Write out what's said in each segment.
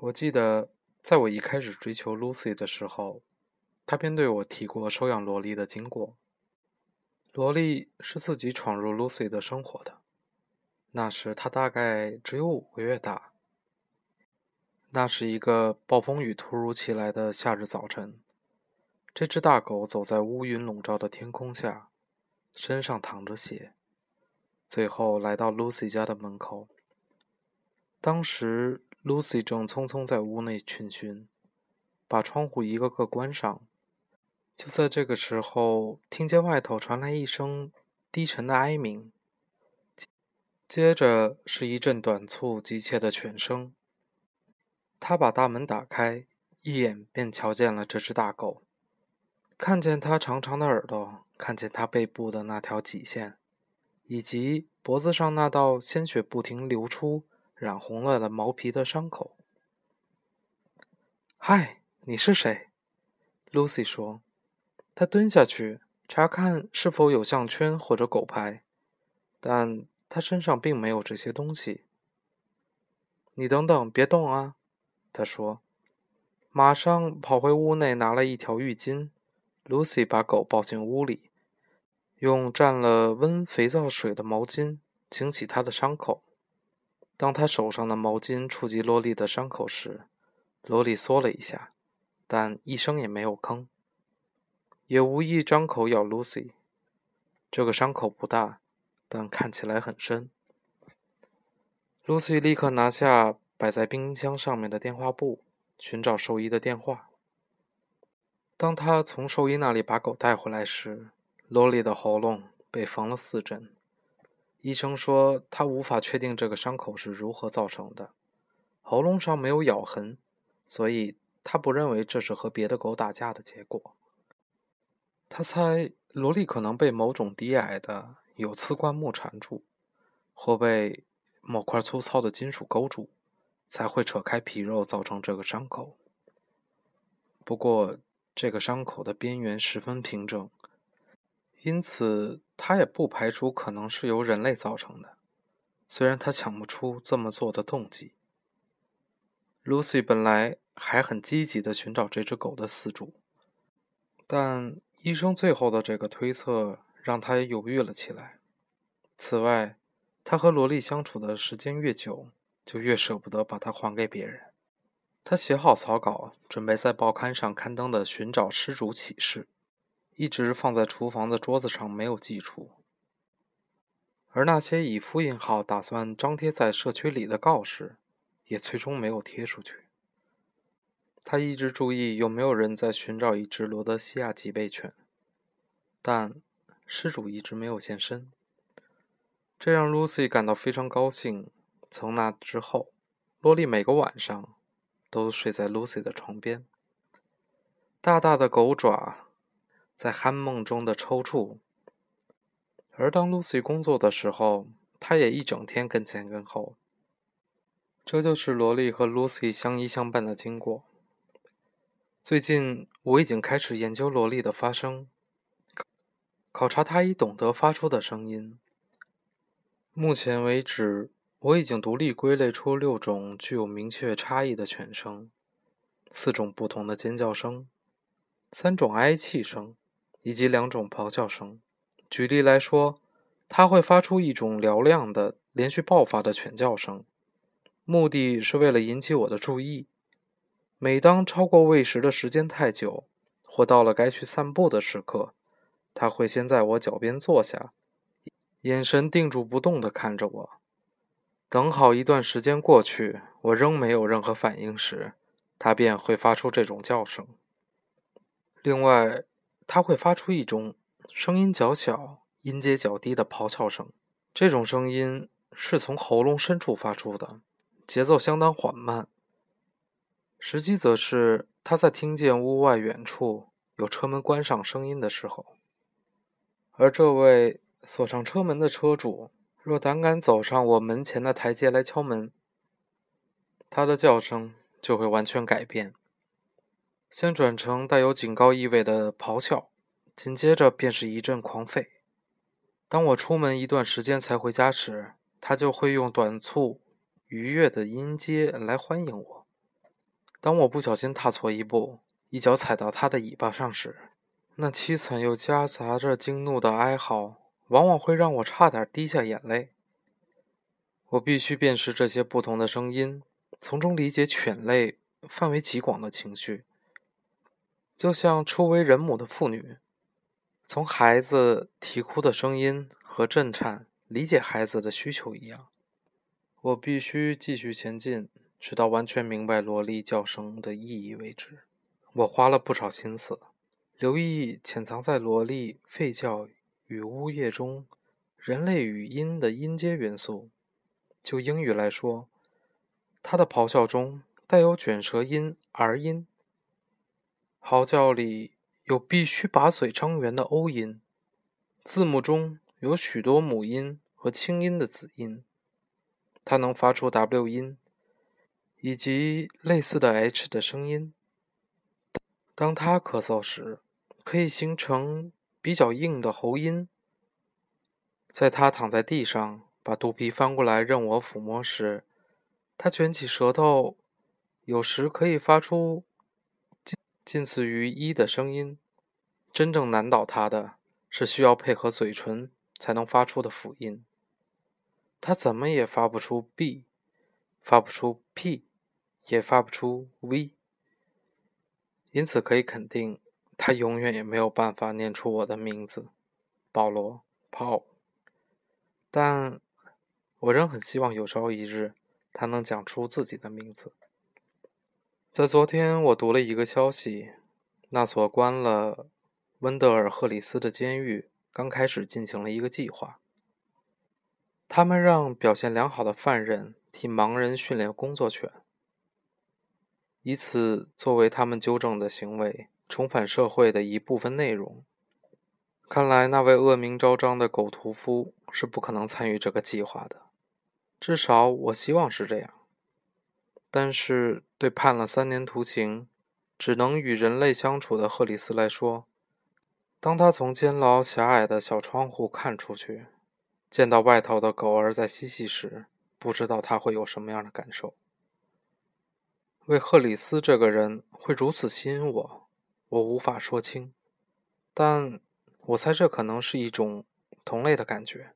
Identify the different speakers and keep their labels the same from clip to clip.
Speaker 1: 我记得，在我一开始追求 Lucy 的时候，他便对我提过收养萝莉的经过。萝莉是自己闯入 Lucy 的生活的，那时她大概只有五个月大。那是一个暴风雨突如其来的夏日早晨，这只大狗走在乌云笼罩的天空下，身上淌着血，最后来到 Lucy 家的门口。当时，Lucy 正匆匆在屋内群巡，把窗户一个个关上。就在这个时候，听见外头传来一声低沉的哀鸣，接着是一阵短促急切的犬声。他把大门打开，一眼便瞧见了这只大狗，看见它长长的耳朵，看见它背部的那条脊线，以及脖子上那道鲜血不停流出、染红了的毛皮的伤口。“嗨，你是谁？”Lucy 说。他蹲下去查看是否有项圈或者狗牌，但他身上并没有这些东西。你等等，别动啊！他说，马上跑回屋内拿了一条浴巾。Lucy 把狗抱进屋里，用蘸了温肥皂水的毛巾清洗它的伤口。当他手上的毛巾触及萝莉的伤口时，萝莉缩了一下，但一声也没有吭，也无意张口咬 Lucy。这个伤口不大，但看起来很深。Lucy 立刻拿下。摆在冰箱上面的电话簿，寻找兽医的电话。当他从兽医那里把狗带回来时，罗莉的喉咙被缝了四针。医生说他无法确定这个伤口是如何造成的，喉咙上没有咬痕，所以他不认为这是和别的狗打架的结果。他猜萝莉可能被某种低矮的有刺灌木缠住，或被某块粗糙的金属勾住。才会扯开皮肉，造成这个伤口。不过，这个伤口的边缘十分平整，因此他也不排除可能是由人类造成的。虽然他想不出这么做的动机。Lucy 本来还很积极地寻找这只狗的饲主，但医生最后的这个推测让他犹豫了起来。此外，他和萝莉相处的时间越久，就越舍不得把它还给别人。他写好草稿，准备在报刊上刊登的寻找失主启事，一直放在厨房的桌子上，没有寄出。而那些以复印号打算张贴在社区里的告示，也最终没有贴出去。他一直注意有没有人在寻找一只罗德西亚脊背犬，但失主一直没有现身，这让 Lucy 感到非常高兴。从那之后，萝莉每个晚上都睡在 Lucy 的床边。大大的狗爪在酣梦中的抽搐，而当 Lucy 工作的时候，它也一整天跟前跟后。这就是萝莉和 Lucy 相依相伴的经过。最近，我已经开始研究萝莉的发声，考察它已懂得发出的声音。目前为止。我已经独立归类出六种具有明确差异的犬声，四种不同的尖叫声，三种哀泣声，以及两种咆哮声。举例来说，它会发出一种嘹亮的、连续爆发的犬叫声，目的是为了引起我的注意。每当超过喂食的时间太久，或到了该去散步的时刻，它会先在我脚边坐下，眼神定住不动地看着我。等好一段时间过去，我仍没有任何反应时，它便会发出这种叫声。另外，它会发出一种声音较小、音阶较低的咆哮声。这种声音是从喉咙深处发出的，节奏相当缓慢。时机则是它在听见屋外远处有车门关上声音的时候，而这位锁上车门的车主。若胆敢走上我门前的台阶来敲门，他的叫声就会完全改变，先转成带有警告意味的咆哮，紧接着便是一阵狂吠。当我出门一段时间才回家时，它就会用短促、愉悦的音阶来欢迎我。当我不小心踏错一步，一脚踩到它的尾巴上时，那凄惨又夹杂着惊怒的哀嚎，往往会让我差点滴下眼泪。我必须辨识这些不同的声音，从中理解犬类范围极广的情绪，就像初为人母的妇女，从孩子啼哭的声音和震颤理解孩子的需求一样。我必须继续前进，直到完全明白萝莉叫声的意义为止。我花了不少心思，留意潜藏在萝莉吠叫与呜咽中人类语音的音阶元素。就英语来说，它的咆哮中带有卷舌音 r 音，嚎叫里有必须把嘴张圆的 o 音，字母中有许多母音和清音的子音，它能发出 w 音以及类似的 h 的声音。当它咳嗽时，可以形成比较硬的喉音。在它躺在地上。把肚皮翻过来任我抚摸时，他卷起舌头，有时可以发出近似于一的声音。真正难倒他的是需要配合嘴唇才能发出的辅音。他怎么也发不出 b，发不出 p，也发不出 v。因此可以肯定，他永远也没有办法念出我的名字，保罗· （Paul）。但。我仍很希望有朝一日，他能讲出自己的名字。在昨天，我读了一个消息：那所关了温德尔·赫里斯的监狱刚开始进行了一个计划。他们让表现良好的犯人替盲人训练工作犬，以此作为他们纠正的行为重返社会的一部分内容。看来，那位恶名昭彰的狗屠夫是不可能参与这个计划的。至少我希望是这样。但是，对判了三年徒刑、只能与人类相处的赫里斯来说，当他从监牢狭隘的小窗户看出去，见到外头的狗儿在嬉戏时，不知道他会有什么样的感受。为赫里斯这个人会如此吸引我，我无法说清。但我猜这可能是一种同类的感觉。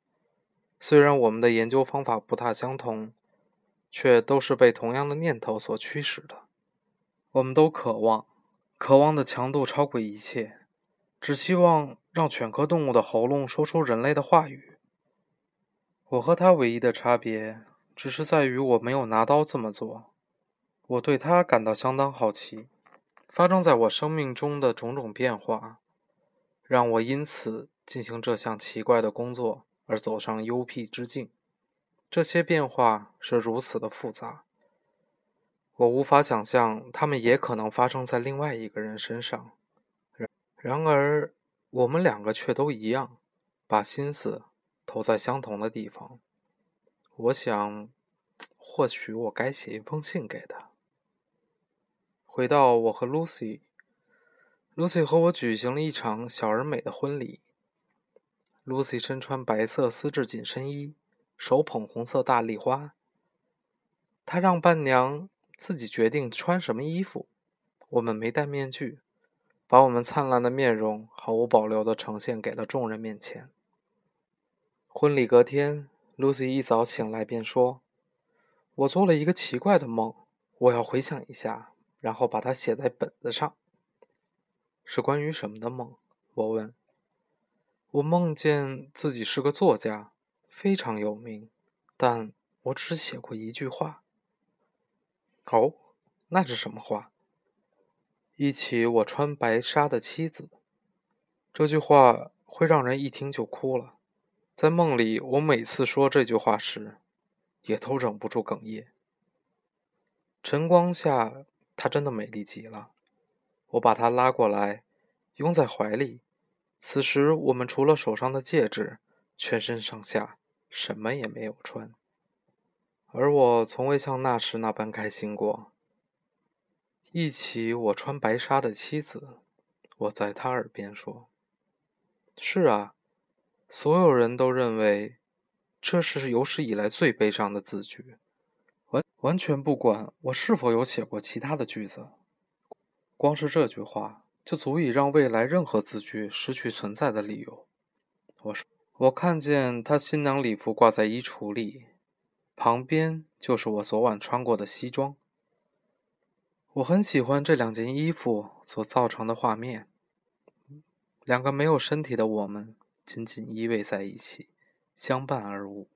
Speaker 1: 虽然我们的研究方法不大相同，却都是被同样的念头所驱使的。我们都渴望，渴望的强度超过一切，只希望让犬科动物的喉咙说出人类的话语。我和他唯一的差别，只是在于我没有拿刀这么做。我对他感到相当好奇，发生在我生命中的种种变化，让我因此进行这项奇怪的工作。而走上幽僻之境，这些变化是如此的复杂，我无法想象它们也可能发生在另外一个人身上。然而，我们两个却都一样，把心思投在相同的地方。我想，或许我该写一封信给他。回到我和 Lucy，Lucy 和我举行了一场小而美的婚礼。Lucy 身穿白色丝质紧身衣，手捧红色大丽花。他让伴娘自己决定穿什么衣服。我们没戴面具，把我们灿烂的面容毫无保留地呈现给了众人面前。婚礼隔天，Lucy 一早醒来便说：“我做了一个奇怪的梦，我要回想一下，然后把它写在本子上。”是关于什么的梦？我问。我梦见自己是个作家，非常有名，但我只写过一句话。哦，那是什么话？一起我穿白纱的妻子，这句话会让人一听就哭了。在梦里，我每次说这句话时，也都忍不住哽咽。晨光下，她真的美丽极了。我把她拉过来，拥在怀里。此时，我们除了手上的戒指，全身上下什么也没有穿。而我从未像那时那般开心过。忆起我穿白纱的妻子，我在他耳边说：“是啊，所有人都认为这是有史以来最悲伤的字句。完完全不管我是否有写过其他的句子，光是这句话就足以让未来任何字句失去存在的理由。我说，我看见他新娘礼服挂在衣橱里，旁边就是我昨晚穿过的西装。我很喜欢这两件衣服所造成的画面，两个没有身体的我们紧紧依偎在一起，相伴而舞。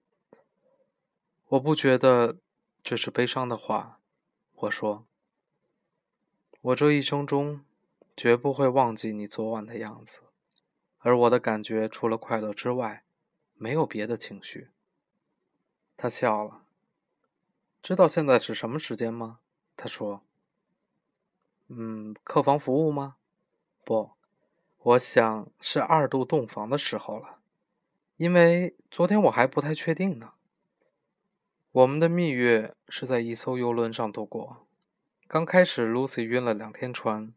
Speaker 1: 我不觉得这是悲伤的话，我说，我这一生中绝不会忘记你昨晚的样子，而我的感觉除了快乐之外，没有别的情绪。他笑了，知道现在是什么时间吗？他说。嗯，客房服务吗？不，我想是二度洞房的时候了，因为昨天我还不太确定呢。我们的蜜月是在一艘游轮上度过。刚开始，Lucy 晕了两天船，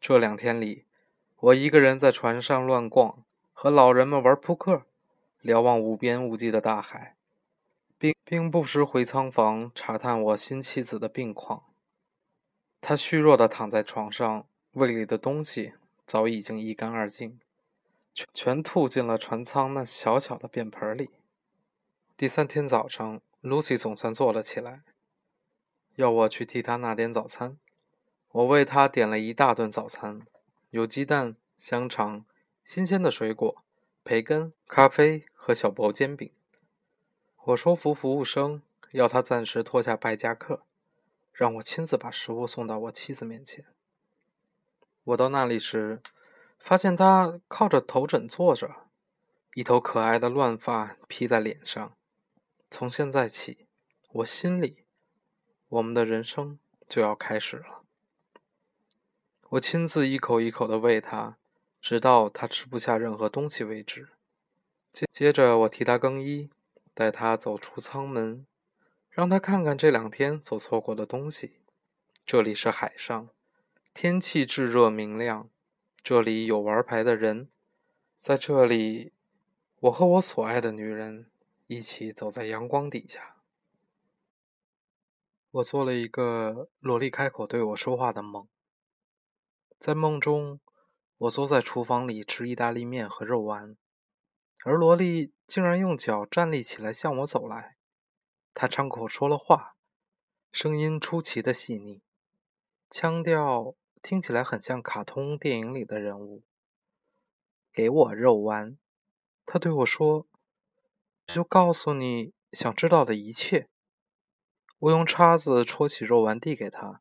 Speaker 1: 这两天里，我一个人在船上乱逛，和老人们玩扑克，瞭望无边无际的大海，并并不时回舱房查探我新妻子的病况。他虚弱地躺在床上，胃里的东西早已经一干二净，全全吐进了船舱那小小的便盆里。第三天早上，Lucy 总算坐了起来，要我去替她拿点早餐。我为她点了一大顿早餐，有鸡蛋、香肠、新鲜的水果、培根、咖啡和小薄煎饼。我说服服务生，要他暂时脱下白夹克。让我亲自把食物送到我妻子面前。我到那里时，发现她靠着头枕坐着，一头可爱的乱发披在脸上。从现在起，我心里，我们的人生就要开始了。我亲自一口一口的喂她，直到她吃不下任何东西为止。接接着，我替她更衣，带她走出舱门。让他看看这两天所错过的东西。这里是海上，天气炙热明亮，这里有玩牌的人，在这里，我和我所爱的女人一起走在阳光底下。我做了一个萝莉开口对我说话的梦。在梦中，我坐在厨房里吃意大利面和肉丸，而萝莉竟然用脚站立起来向我走来。她张口说了话，声音出奇的细腻，腔调听起来很像卡通电影里的人物。给我肉丸，他对我说：“就告诉你想知道的一切。”我用叉子戳起肉丸递给他，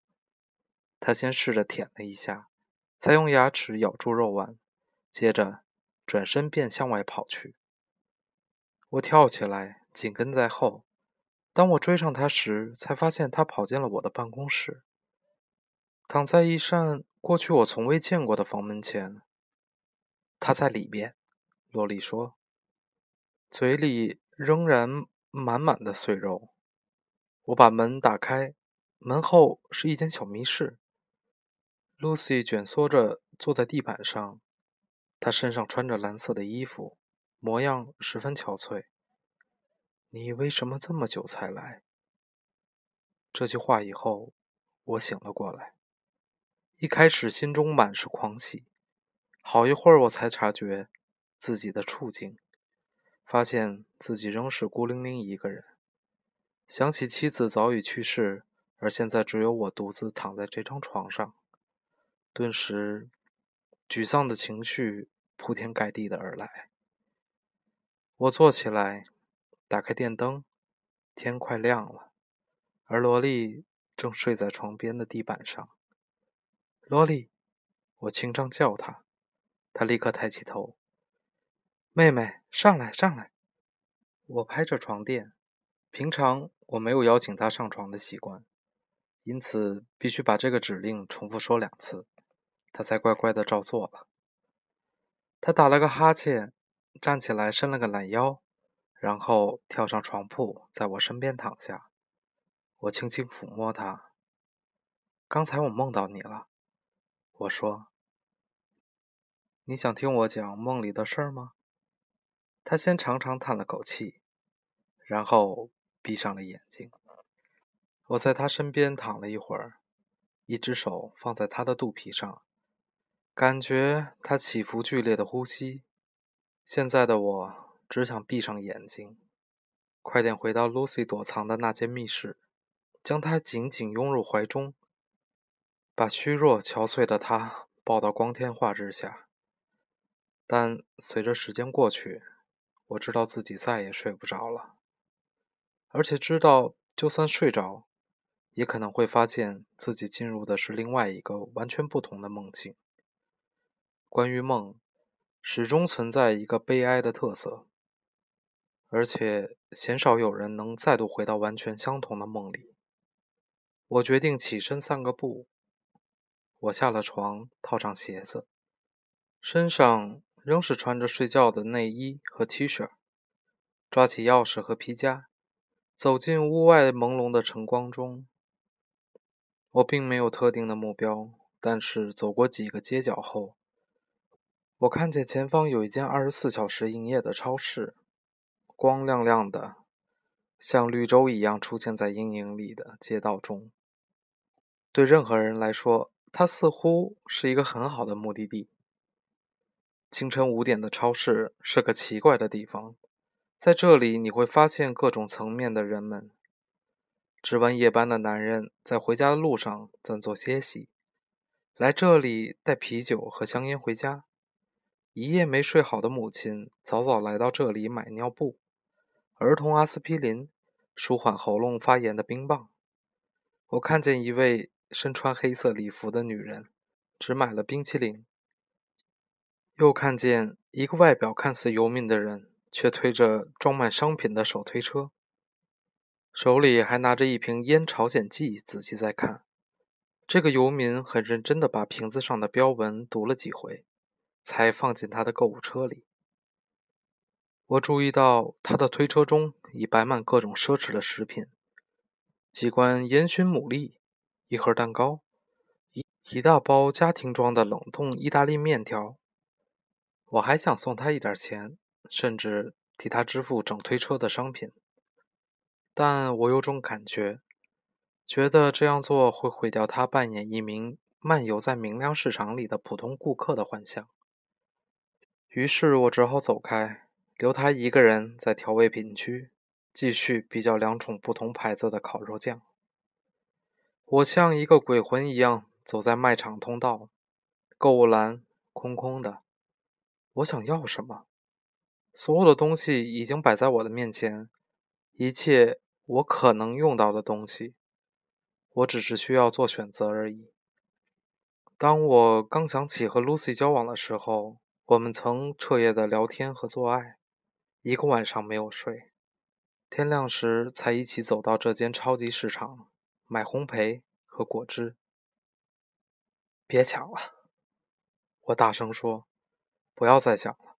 Speaker 1: 他先试着舔了一下，才用牙齿咬住肉丸，接着转身便向外跑去。我跳起来，紧跟在后。当我追上他时，才发现他跑进了我的办公室，躺在一扇过去我从未见过的房门前。他在里边，洛丽说，嘴里仍然满满的碎肉。我把门打开，门后是一间小密室。Lucy 蜷缩着坐在地板上，她身上穿着蓝色的衣服，模样十分憔悴。你为什么这么久才来？这句话以后，我醒了过来。一开始心中满是狂喜，好一会儿我才察觉自己的处境，发现自己仍是孤零零一个人。想起妻子早已去世，而现在只有我独自躺在这张床上，顿时沮丧的情绪铺天盖地的而来。我坐起来。打开电灯，天快亮了，而萝莉正睡在床边的地板上。萝莉，我轻声叫她，她立刻抬起头。妹妹，上来，上来！我拍着床垫。平常我没有邀请她上床的习惯，因此必须把这个指令重复说两次，他才乖乖的照做了。他打了个哈欠，站起来，伸了个懒腰。然后跳上床铺，在我身边躺下。我轻轻抚摸他。刚才我梦到你了，我说：“你想听我讲梦里的事儿吗？”他先长长叹了口气，然后闭上了眼睛。我在他身边躺了一会儿，一只手放在他的肚皮上，感觉他起伏剧烈的呼吸。现在的我只想闭上眼睛，快点回到 Lucy 躲藏的那间密室，将她紧紧拥入怀中，把虚弱憔悴的她抱到光天化日下。但随着时间过去，我知道自己再也睡不着了，而且知道就算睡着。也可能会发现自己进入的是另外一个完全不同的梦境。关于梦，始终存在一个悲哀的特色，而且鲜少有人能再度回到完全相同的梦里。我决定起身散个步。我下了床，套上鞋子，身上仍是穿着睡觉的内衣和 T 恤，抓起钥匙和皮夹，走进屋外朦胧的晨光中。我并没有特定的目标，但是走过几个街角后，我看见前方有一间二十四小时营业的超市，光亮亮的，像绿洲一样出现在阴影里的街道中。对任何人来说，它似乎是一个很好的目的地。清晨五点的超市是个奇怪的地方，在这里你会发现各种层面的人们。值完夜班的男人在回家的路上暂作歇息，来这里带啤酒和香烟回家。一夜没睡好的母亲早早来到这里买尿布、儿童阿司匹林、舒缓喉咙发炎的冰棒。我看见一位身穿黑色礼服的女人只买了冰淇淋，又看见一个外表看似游民的人却推着装满商品的手推车。手里还拿着一瓶烟朝鲜记，仔细在看。这个游民很认真地把瓶子上的标文读了几回，才放进他的购物车里。我注意到他的推车中已摆满各种奢侈的食品：几罐烟熏牡蛎，一盒蛋糕，一一大包家庭装的冷冻意大利面条。我还想送他一点钱，甚至替他支付整推车的商品。但我有种感觉，觉得这样做会毁掉他扮演一名漫游在明亮市场里的普通顾客的幻象。于是我只好走开，留他一个人在调味品区继续比较两种不同牌子的烤肉酱。我像一个鬼魂一样走在卖场通道，购物篮空空的。我想要什么？所有的东西已经摆在我的面前，一切。我可能用到的东西，我只是需要做选择而已。当我刚想起和 Lucy 交往的时候，我们曾彻夜的聊天和做爱，一个晚上没有睡，天亮时才一起走到这间超级市场买烘焙和果汁。别抢了，我大声说：“不要再想了。”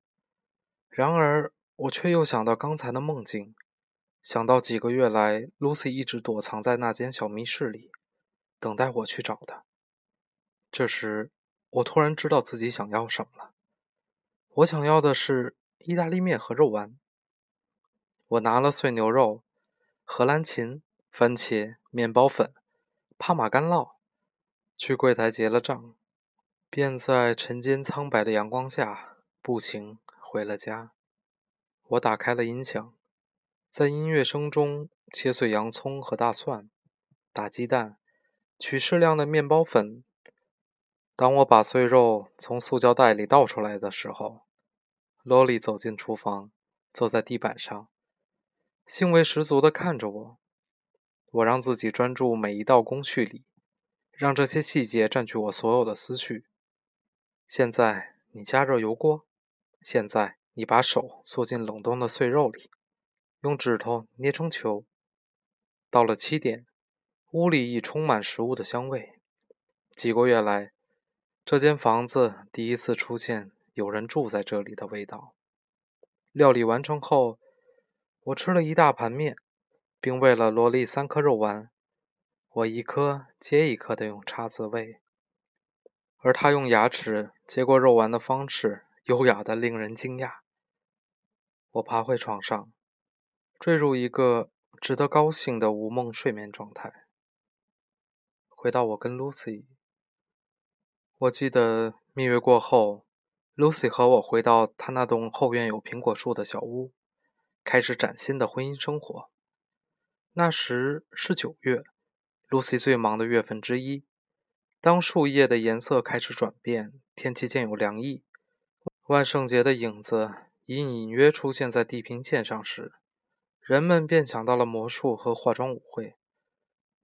Speaker 1: 然而，我却又想到刚才的梦境。想到几个月来，Lucy 一直躲藏在那间小密室里，等待我去找她。这时，我突然知道自己想要什么了。我想要的是意大利面和肉丸。我拿了碎牛肉、荷兰芹、番茄、面包粉、帕玛干酪，去柜台结了账，便在晨间苍白的阳光下步行回了家。我打开了音响。在音乐声中切碎洋葱和大蒜，打鸡蛋，取适量的面包粉。当我把碎肉从塑胶袋里倒出来的时候，萝莉走进厨房，坐在地板上，兴味十足地看着我。我让自己专注每一道工序里，让这些细节占据我所有的思绪。现在你加热油锅，现在你把手缩进冷冻的碎肉里。用指头捏成球。到了七点，屋里已充满食物的香味。几个月来，这间房子第一次出现有人住在这里的味道。料理完成后，我吃了一大盘面，并喂了萝莉三颗肉丸。我一颗接一颗地用叉子喂，而他用牙齿接过肉丸的方式优雅得令人惊讶。我爬回床上。坠入一个值得高兴的无梦睡眠状态。回到我跟 Lucy。我记得蜜月过后，Lucy 和我回到她那栋后院有苹果树的小屋，开始崭新的婚姻生活。那时是九月，Lucy 最忙的月份之一。当树叶的颜色开始转变，天气渐有凉意，万圣节的影子隐隐约出现在地平线上时，人们便想到了魔术和化妆舞会，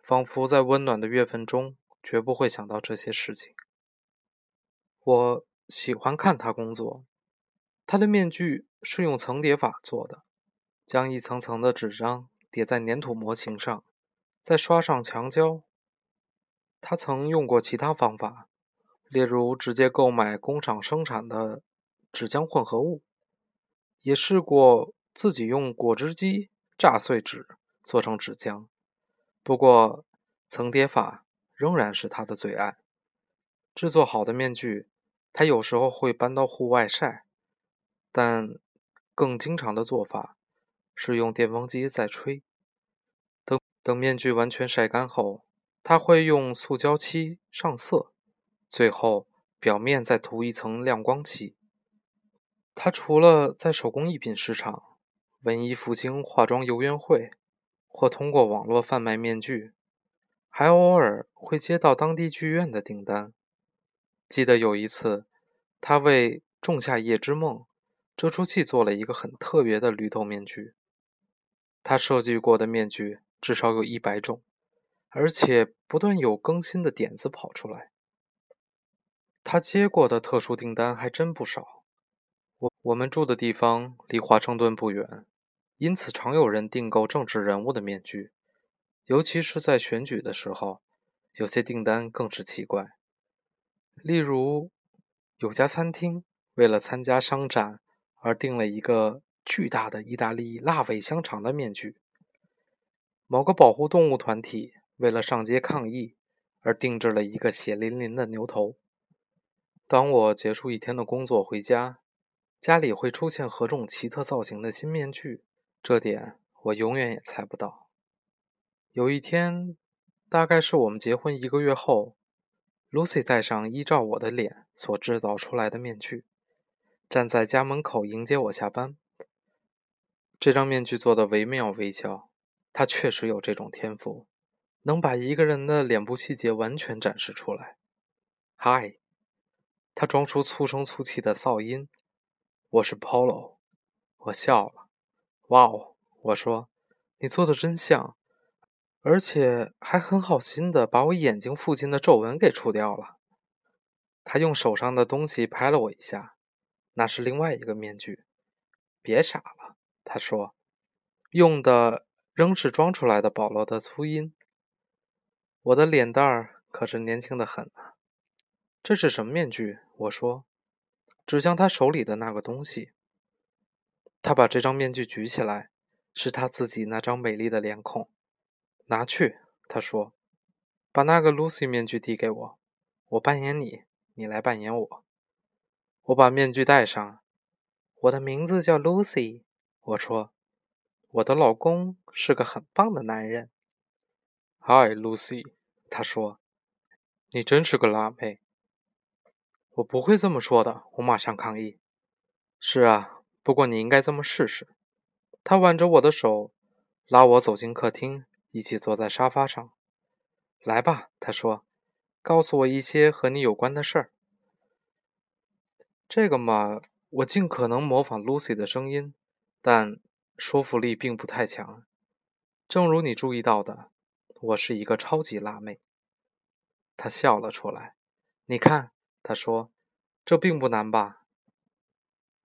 Speaker 1: 仿佛在温暖的月份中绝不会想到这些事情。我喜欢看他工作，他的面具是用层叠法做的，将一层层的纸张叠在粘土模型上，再刷上墙胶。他曾用过其他方法，例如直接购买工厂生产的纸浆混合物，也试过自己用果汁机榨碎纸做成纸浆。不过，层叠法仍然是他的最爱。制作好的面具，他有时候会搬到户外晒，但更经常的做法是用电风机在吹。等等，面具完全晒干后。他会用塑胶漆上色，最后表面再涂一层亮光漆。他除了在手工艺品市场、文艺复兴化妆游园会，或通过网络贩卖面具，还偶尔会接到当地剧院的订单。记得有一次，他为《仲夏夜之梦》这出戏做了一个很特别的绿豆面具。他设计过的面具至少有一百种。而且不断有更新的点子跑出来。他接过的特殊订单还真不少。我我们住的地方离华盛顿不远，因此常有人订购政治人物的面具，尤其是在选举的时候。有些订单更是奇怪，例如有家餐厅为了参加商展而订了一个巨大的意大利辣味香肠的面具。某个保护动物团体。为了上街抗议而定制了一个血淋淋的牛头。当我结束一天的工作回家，家里会出现何种奇特造型的新面具，这点我永远也猜不到。有一天，大概是我们结婚一个月后，Lucy 戴上依照我的脸所制造出来的面具，站在家门口迎接我下班。这张面具做的惟妙惟肖，她确实有这种天赋。能把一个人的脸部细节完全展示出来。嗨，他装出粗声粗气的噪音。我是 Polo，我笑了。哇哦，我说，你做的真像，而且还很好心的把我眼睛附近的皱纹给除掉了。他用手上的东西拍了我一下，那是另外一个面具。别傻了，他说，用的仍是装出来的保罗的粗音。我的脸蛋儿可是年轻的很啊！这是什么面具？我说，指向他手里的那个东西。他把这张面具举起来，是他自己那张美丽的脸孔。拿去，他说，把那个 Lucy 面具递给我，我扮演你，你来扮演我。我把面具戴上。我的名字叫 Lucy。我说，我的老公是个很棒的男人。Hi, Lucy。他说：“你真是个辣妹。”我不会这么说的。我马上抗议：“是啊，不过你应该这么试试。”他挽着我的手，拉我走进客厅，一起坐在沙发上。“来吧。”他说，“告诉我一些和你有关的事儿。”这个嘛，我尽可能模仿 Lucy 的声音，但说服力并不太强。正如你注意到的。我是一个超级辣妹。他笑了出来。你看，他说：“这并不难吧？”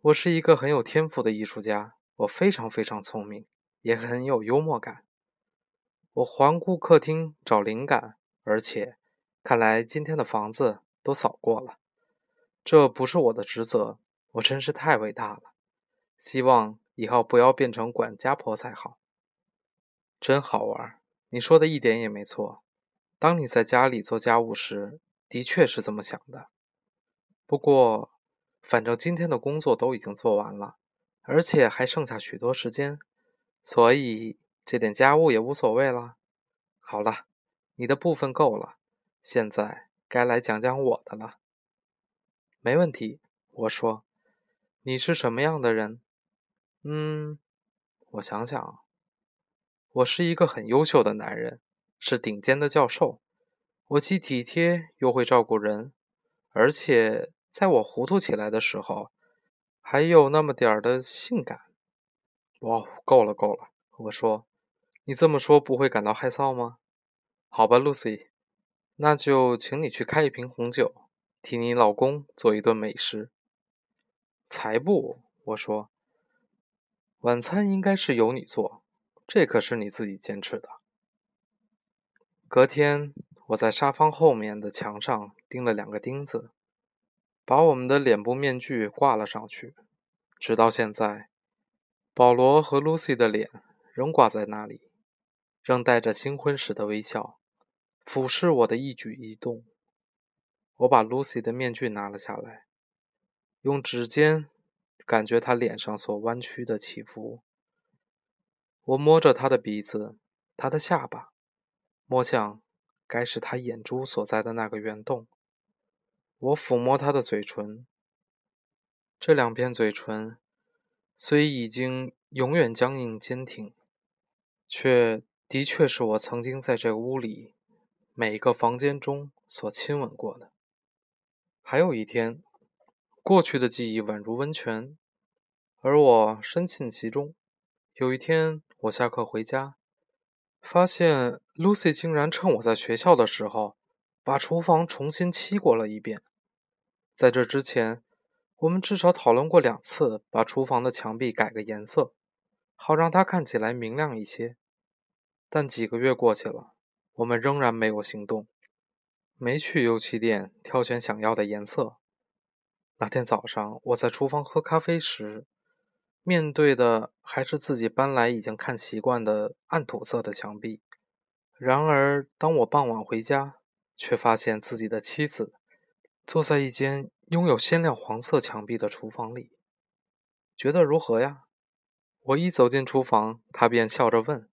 Speaker 1: 我是一个很有天赋的艺术家，我非常非常聪明，也很有幽默感。我环顾客厅找灵感，而且看来今天的房子都扫过了。这不是我的职责，我真是太伟大了。希望以后不要变成管家婆才好。真好玩。你说的一点也没错。当你在家里做家务时，的确是这么想的。不过，反正今天的工作都已经做完了，而且还剩下许多时间，所以这点家务也无所谓了。好了，你的部分够了，现在该来讲讲我的了。没问题，我说。你是什么样的人？嗯，我想想，我是一个很优秀的男人，是顶尖的教授。我既体贴又会照顾人，而且在我糊涂起来的时候，还有那么点儿的性感。哇，够了够了！我说，你这么说不会感到害臊吗？好吧，Lucy，那就请你去开一瓶红酒，替你老公做一顿美食。才不！我说，晚餐应该是由你做，这可是你自己坚持的。隔天，我在沙发后面的墙上钉了两个钉子，把我们的脸部面具挂了上去。直到现在，保罗和 Lucy 的脸仍挂在那里，仍带着新婚时的微笑，俯视我的一举一动。我把 Lucy 的面具拿了下来。用指尖感觉他脸上所弯曲的起伏，我摸着他的鼻子，他的下巴，摸向该是他眼珠所在的那个圆洞。我抚摸他的嘴唇，这两片嘴唇虽已经永远僵硬坚挺，却的确是我曾经在这个屋里每一个房间中所亲吻过的。还有一天。过去的记忆宛如温泉，而我深浸其中。有一天，我下课回家，发现 Lucy 竟然趁我在学校的时候，把厨房重新漆过了一遍。在这之前，我们至少讨论过两次，把厨房的墙壁改个颜色，好让它看起来明亮一些。但几个月过去了，我们仍然没有行动，没去油漆店挑选想要的颜色。那天早上，我在厨房喝咖啡时，面对的还是自己搬来已经看习惯的暗土色的墙壁。然而，当我傍晚回家，却发现自己的妻子坐在一间拥有鲜亮黄色墙壁的厨房里。觉得如何呀？我一走进厨房，他便笑着问。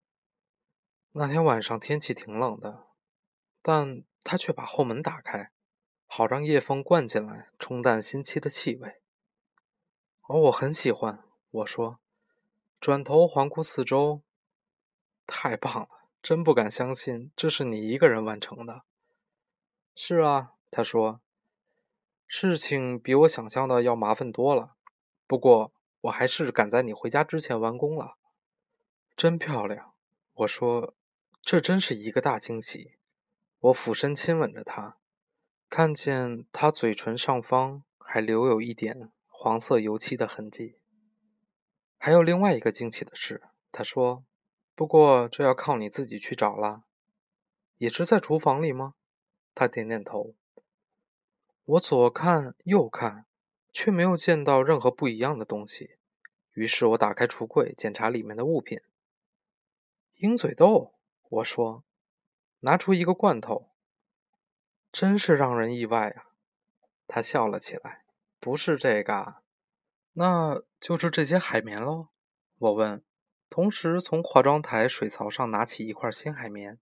Speaker 1: 那天晚上天气挺冷的，但他却把后门打开。好让夜风灌进来，冲淡新漆的气味。哦，我很喜欢。我说，转头环顾四周，太棒了！真不敢相信这是你一个人完成的。是啊，他说，事情比我想象的要麻烦多了。不过，我还是赶在你回家之前完工了。真漂亮！我说，这真是一个大惊喜。我俯身亲吻着她。看见他嘴唇上方还留有一点黄色油漆的痕迹。还有另外一个惊奇的事，他说：“不过这要靠你自己去找了。”也是在厨房里吗？他点点头。我左看右看，却没有见到任何不一样的东西。于是我打开橱柜，检查里面的物品。鹰嘴豆，我说，拿出一个罐头。真是让人意外啊！他笑了起来。不是这个，那就是这些海绵喽。我问，同时从化妆台水槽上拿起一块新海绵。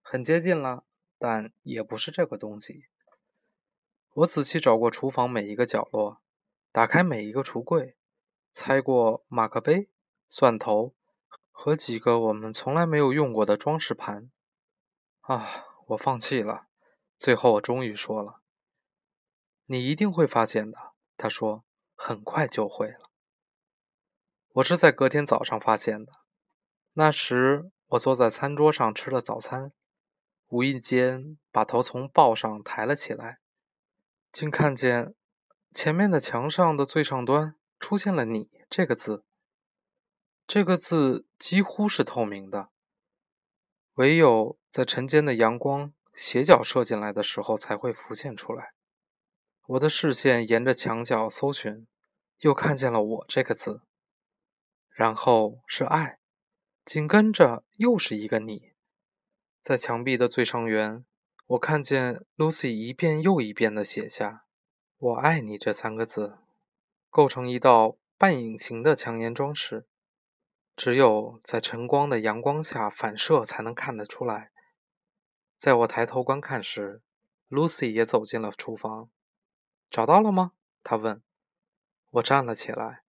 Speaker 1: 很接近了，但也不是这个东西。我仔细找过厨房每一个角落，打开每一个橱柜，猜过马克杯、蒜头和几个我们从来没有用过的装饰盘。啊，我放弃了。最后，我终于说了：“你一定会发现的。”他说：“很快就会了。”我是在隔天早上发现的。那时，我坐在餐桌上吃了早餐，无意间把头从报上抬了起来，竟看见前面的墙上的最上端出现了“你”这个字。这个字几乎是透明的，唯有在晨间的阳光。斜角射进来的时候才会浮现出来。我的视线沿着墙角搜寻，又看见了“我”这个字，然后是“爱”，紧跟着又是一个“你”。在墙壁的最上缘，我看见 Lucy 一遍又一遍地写下“我爱你”这三个字，构成一道半隐形的墙沿装饰，只有在晨光的阳光下反射才能看得出来。在我抬头观看时，Lucy 也走进了厨房。找到了吗？她问。我站了起来，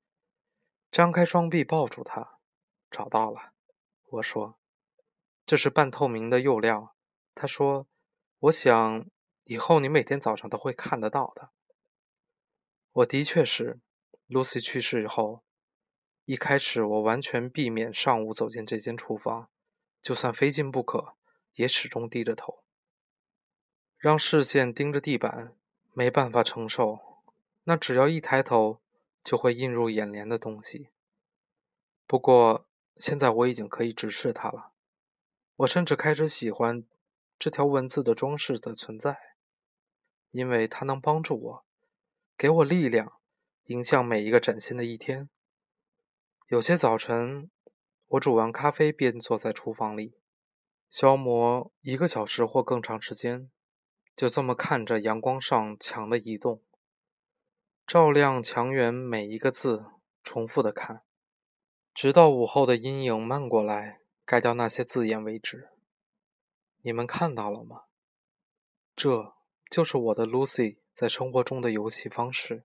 Speaker 1: 张开双臂抱住她。找到了，我说。这是半透明的釉料。她说。我想以后你每天早上都会看得到的。我的确是，Lucy 去世以后，一开始我完全避免上午走进这间厨房，就算非进不可，也始终低着头，让视线盯着地板，没办法承受那只要一抬头就会映入眼帘的东西。不过现在我已经可以直视它了，我甚至开始喜欢。这条文字的装饰的存在，因为它能帮助我，给我力量，迎向每一个崭新的一天。有些早晨，我煮完咖啡便坐在厨房里，消磨一个小时或更长时间，就这么看着阳光上墙的移动，照亮墙缘每一个字，重复的看，直到午后的阴影漫过来，盖掉那些字眼为止。你们看到了吗？这就是我的 Lucy 在生活中的游戏方式。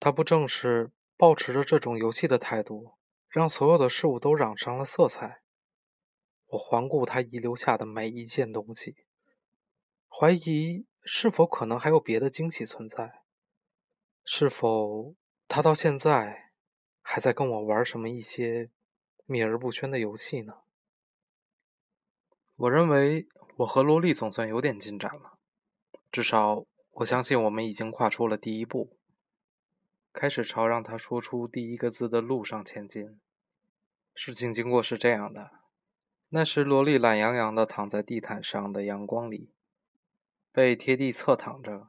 Speaker 1: 它不正是保持着这种游戏的态度，让所有的事物都染上了色彩？我环顾他遗留下的每一件东西，怀疑是否可能还有别的惊喜存在？是否他到现在还在跟我玩什么一些秘而不宣的游戏呢？我认为我和萝莉总算有点进展了，至少我相信我们已经跨出了第一步，开始朝让他说出第一个字的路上前进。事情经过是这样的：那时萝莉懒洋洋地躺在地毯上的阳光里，背贴地侧躺着，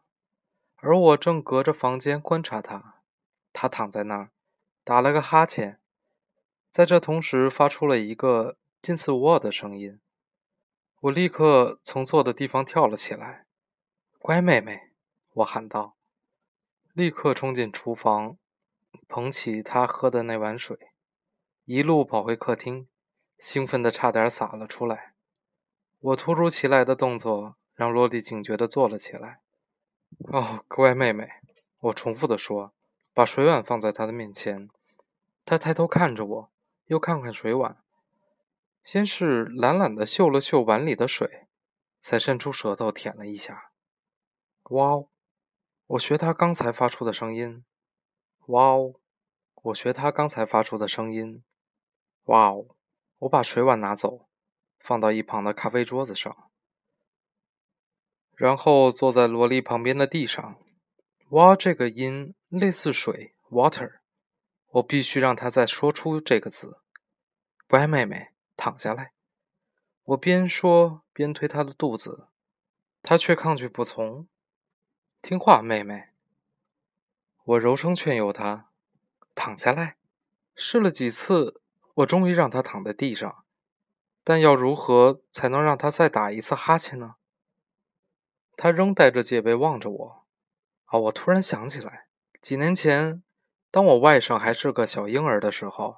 Speaker 1: 而我正隔着房间观察她。她躺在那儿，打了个哈欠，在这同时发出了一个近似“喔”的声音。我立刻从坐的地方跳了起来，“乖妹妹！”我喊道，立刻冲进厨房，捧起他喝的那碗水，一路跑回客厅，兴奋的差点洒了出来。我突如其来的动作让洛莉警觉的坐了起来。“哦，乖妹妹！”我重复的说，把水碗放在她的面前。她抬头看着我，又看看水碗。先是懒懒地嗅了嗅碗里的水，才伸出舌头舔了一下。哇哦！我学他刚才发出的声音。哇哦！我学他刚才发出的声音。哇哦！我把水碗拿走，放到一旁的咖啡桌子上，然后坐在萝莉旁边的地上。哇，这个音类似水，water。我必须让他再说出这个字。乖妹妹。躺下来，我边说边推他的肚子，他却抗拒不从。听话，妹妹。我柔声劝诱他躺下来。试了几次，我终于让他躺在地上。但要如何才能让他再打一次哈欠呢？他仍带着戒备望着我。啊！我突然想起来，几年前，当我外甥还是个小婴儿的时候。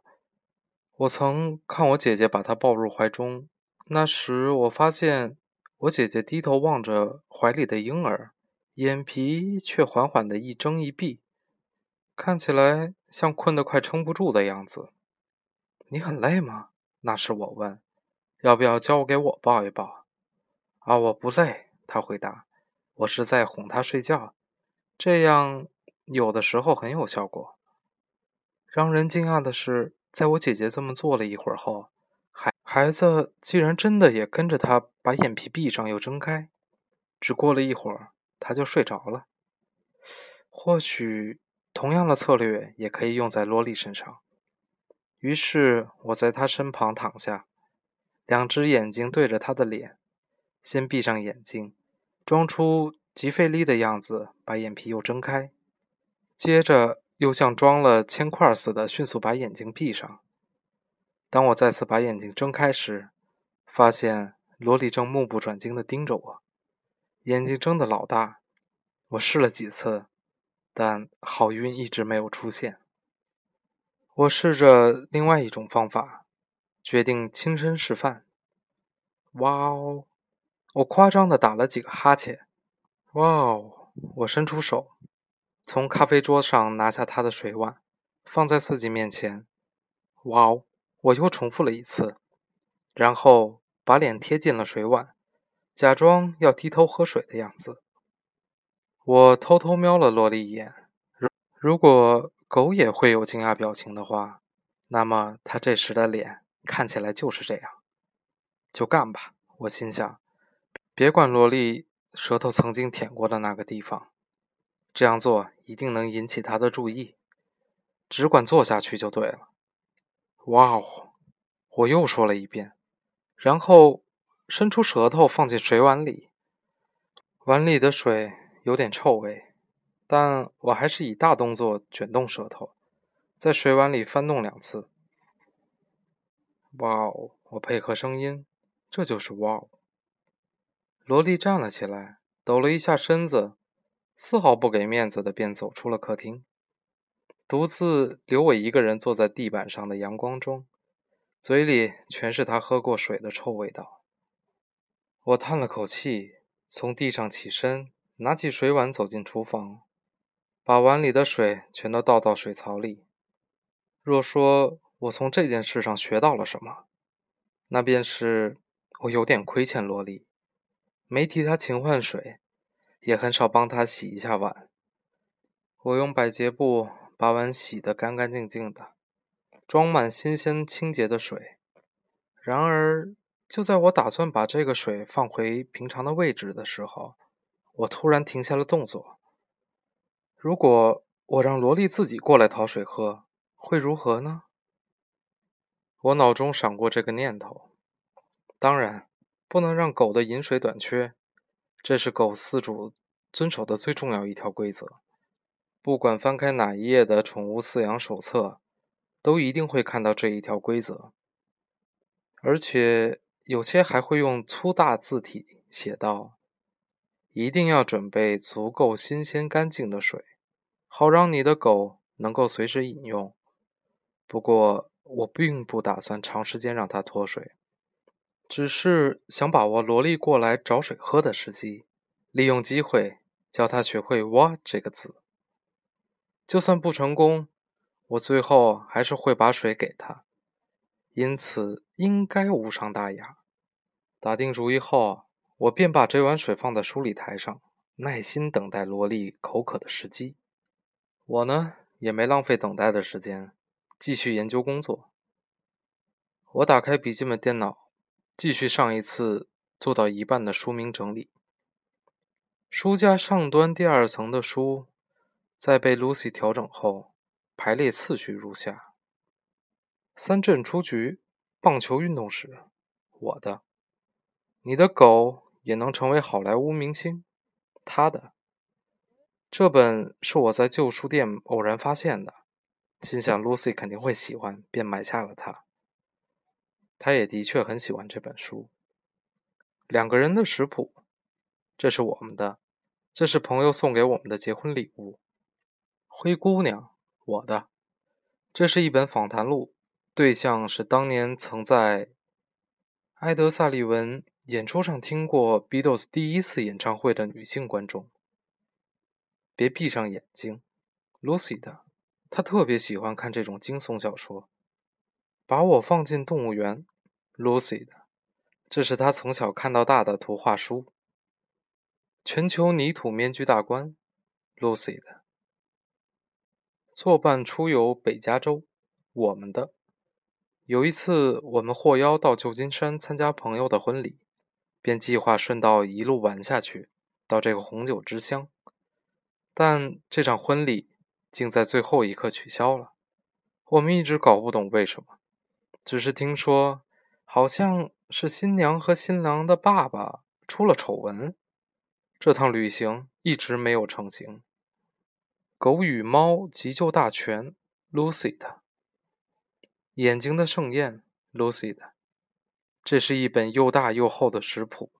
Speaker 1: 我曾看我姐姐把他抱入怀中，那时我发现我姐姐低头望着怀里的婴儿，眼皮却缓缓地一睁一闭，看起来像困得快撑不住的样子。你很累吗？那是我问。要不要交给我抱一抱？啊，我不累，他回答。我是在哄他睡觉，这样有的时候很有效果。让人惊讶的是。在我姐姐这么做了一会儿后，孩孩子竟然真的也跟着她把眼皮闭上又睁开。只过了一会儿，他就睡着了。或许同样的策略也可以用在萝莉身上。于是我在他身旁躺下，两只眼睛对着他的脸，先闭上眼睛，装出极费力的样子，把眼皮又睁开，接着。又像装了铅块似的，迅速把眼睛闭上。当我再次把眼睛睁开时，发现罗莉正目不转睛地盯着我，眼睛睁得老大。我试了几次，但好运一直没有出现。我试着另外一种方法，决定亲身示范。哇哦！我夸张的打了几个哈欠。哇哦！我伸出手，从咖啡桌上拿下他的水碗，放在自己面前。哇哦！我又重复了一次，然后把脸贴近了水碗，假装要低头喝水的样子。我偷偷瞄了萝莉一眼。如如果狗也会有惊讶表情的话，那么它这时的脸看起来就是这样。就干吧，我心想。别管萝莉舌头曾经舔过的那个地方，这样做一定能引起他的注意。只管做下去就对了。哇哦！我又说了一遍，然后伸出舌头放进水碗里。碗里的水有点臭味，但我还是以大动作卷动舌头，在水碗里翻动两次。哇哦！我配合声音，这就是哇哦。萝莉站了起来，抖了一下身子，丝毫不给面子的便走出了客厅。独自留我一个人坐在地板上的阳光中，嘴里全是他喝过水的臭味道。我叹了口气，从地上起身，拿起水碗走进厨房，把碗里的水全都倒到水槽里。若说我从这件事上学到了什么，那便是我有点亏欠萝莉，没替她勤换水，也很少帮她洗一下碗。我用百洁布。把碗洗得干干净净的，装满新鲜清洁的水。然而，就在我打算把这个水放回平常的位置的时候，我突然停下了动作。如果我让萝莉自己过来讨水喝，会如何呢？我脑中闪过这个念头。当然，不能让狗的饮水短缺，这是狗饲主遵守的最重要一条规则。不管翻开哪一页的宠物饲养手册，都一定会看到这一条规则，而且有些还会用粗大字体写道：“一定要准备足够新鲜干净的水，好让你的狗能够随时饮用。”不过，我并不打算长时间让它脱水，只是想把握萝莉过来找水喝的时机，利用机会教它学会“哇”这个字。就算不成功，我最后还是会把水给他，因此应该无伤大雅。打定主意后，我便把这碗水放在梳理台上，耐心等待萝莉口渴的时机。我呢，也没浪费等待的时间，继续研究工作。我打开笔记本电脑，继续上一次做到一半的书名整理。书架上端第二层的书。在被 Lucy 调整后，排列次序如下：三振出局，棒球运动史，我的；你的狗也能成为好莱坞明星，他的。这本是我在旧书店偶然发现的，心想 Lucy 肯定会喜欢，便买下了它。他也的确很喜欢这本书。两个人的食谱，这是我们的，这是朋友送给我们的结婚礼物。灰姑娘，我的，这是一本访谈录，对象是当年曾在埃德萨利文演出上听过 Beatles 第一次演唱会的女性观众。别闭上眼睛，Lucy 的，她特别喜欢看这种惊悚小说。把我放进动物园，Lucy 的，这是她从小看到大的图画书。全球泥土面具大观，Lucy 的。作伴出游北加州，我们的。有一次，我们获邀到旧金山参加朋友的婚礼，便计划顺道一路玩下去，到这个红酒之乡。但这场婚礼竟在最后一刻取消了。我们一直搞不懂为什么，只是听说好像是新娘和新郎的爸爸出了丑闻，这趟旅行一直没有成行。狗与猫急救大全，Lucy 的眼睛的盛宴，Lucy 的。这是一本又大又厚的食谱，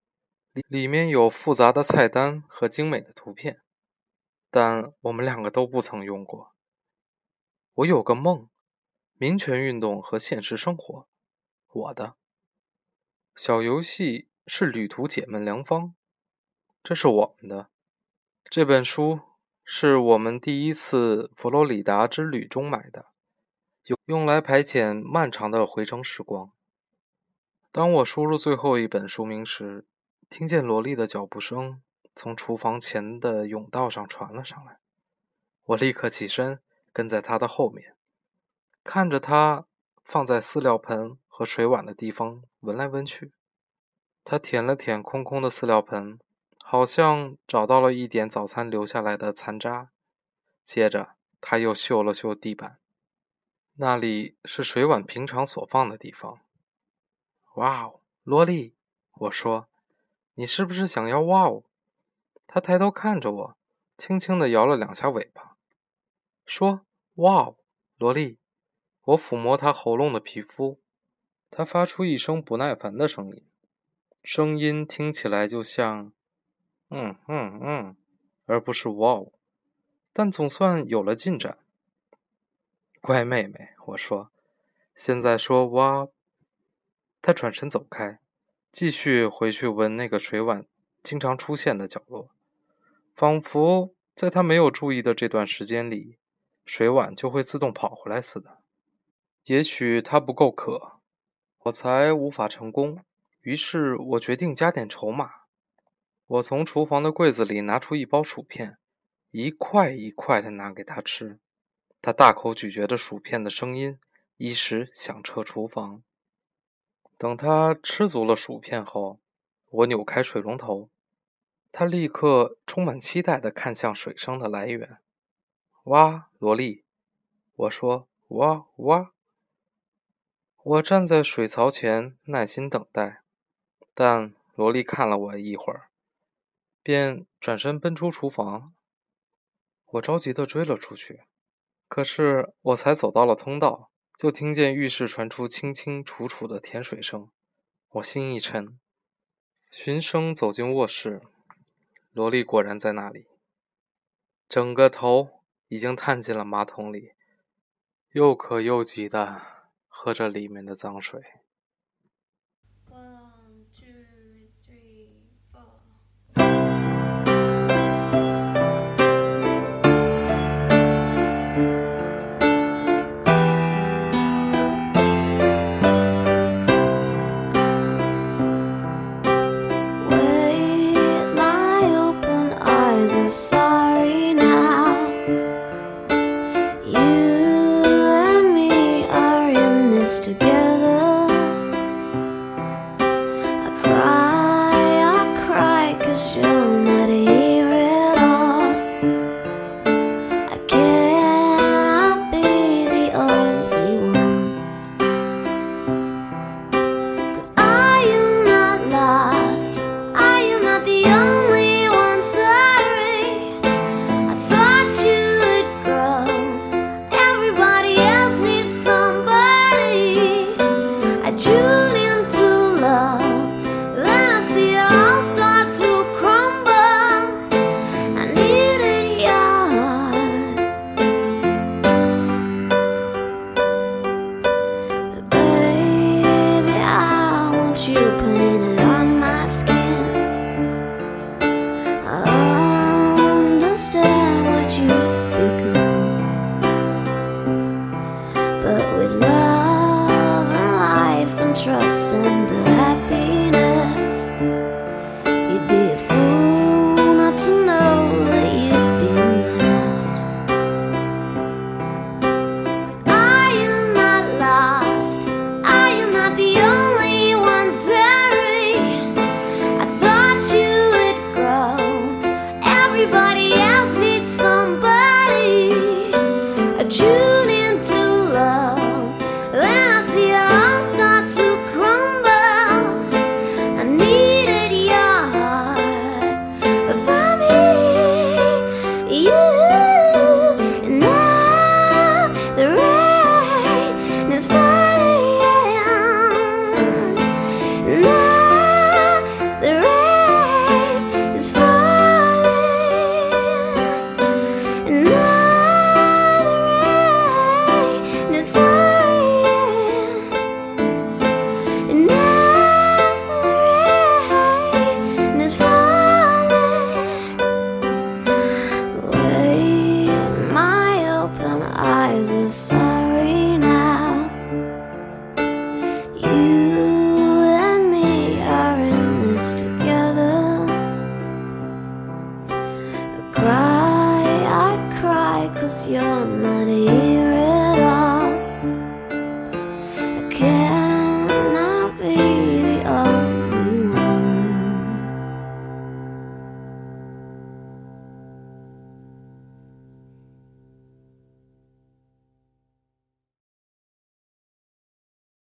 Speaker 1: 里里面有复杂的菜单和精美的图片，但我们两个都不曾用过。我有个梦，民权运动和现实生活，我的小游戏是《旅途解闷良方》，这是我们的。这本书是我们第一次佛罗里达之旅中买的，用用来排遣漫长的回程时光。当我输入最后一本书名时，听见萝莉的脚步声从厨房前的甬道上传了上来。我立刻起身，跟在她的后面，看着她放在饲料盆和水碗的地方闻来闻去。她舔了舔空空的饲料盆，好像找到了一点早餐留下来的残渣。接着，她又嗅了嗅地板，那里是水碗平常所放的地方。哇哦，萝莉，我说，你是不是想要哇哦？他抬头看着我，轻轻地摇了两下尾巴，说：“哇哦，萝莉。”我抚摸他喉咙的皮肤，他发出一声不耐烦的声音，声音听起来就像“嗯嗯嗯”，而不是“哇哦”，但总算有了进展。乖妹妹，我说，现在说“哇”。他转身走开，继续回去闻那个水碗经常出现的角落，仿佛在他没有注意的这段时间里，水碗就会自动跑回来似的。也许他不够渴，我才无法成功。于是我决定加点筹码。我从厨房的柜子里拿出一包薯片，一块一块的拿给他吃。他大口咀嚼着薯片的声音，一时响彻厨房。等他吃足了薯片后，我扭开水龙头，他立刻充满期待地看向水声的来源。哇，萝莉，我说哇哇。我站在水槽前耐心等待，但萝莉看了我一会儿，便转身奔出厨房。我着急地追了出去，可是我才走到了通道。就听见浴室传出清清楚楚的甜水声，我心一沉，循声走进卧室，萝莉果然在那里，整个头已经探进了马桶里，又渴又急的喝着里面的脏水。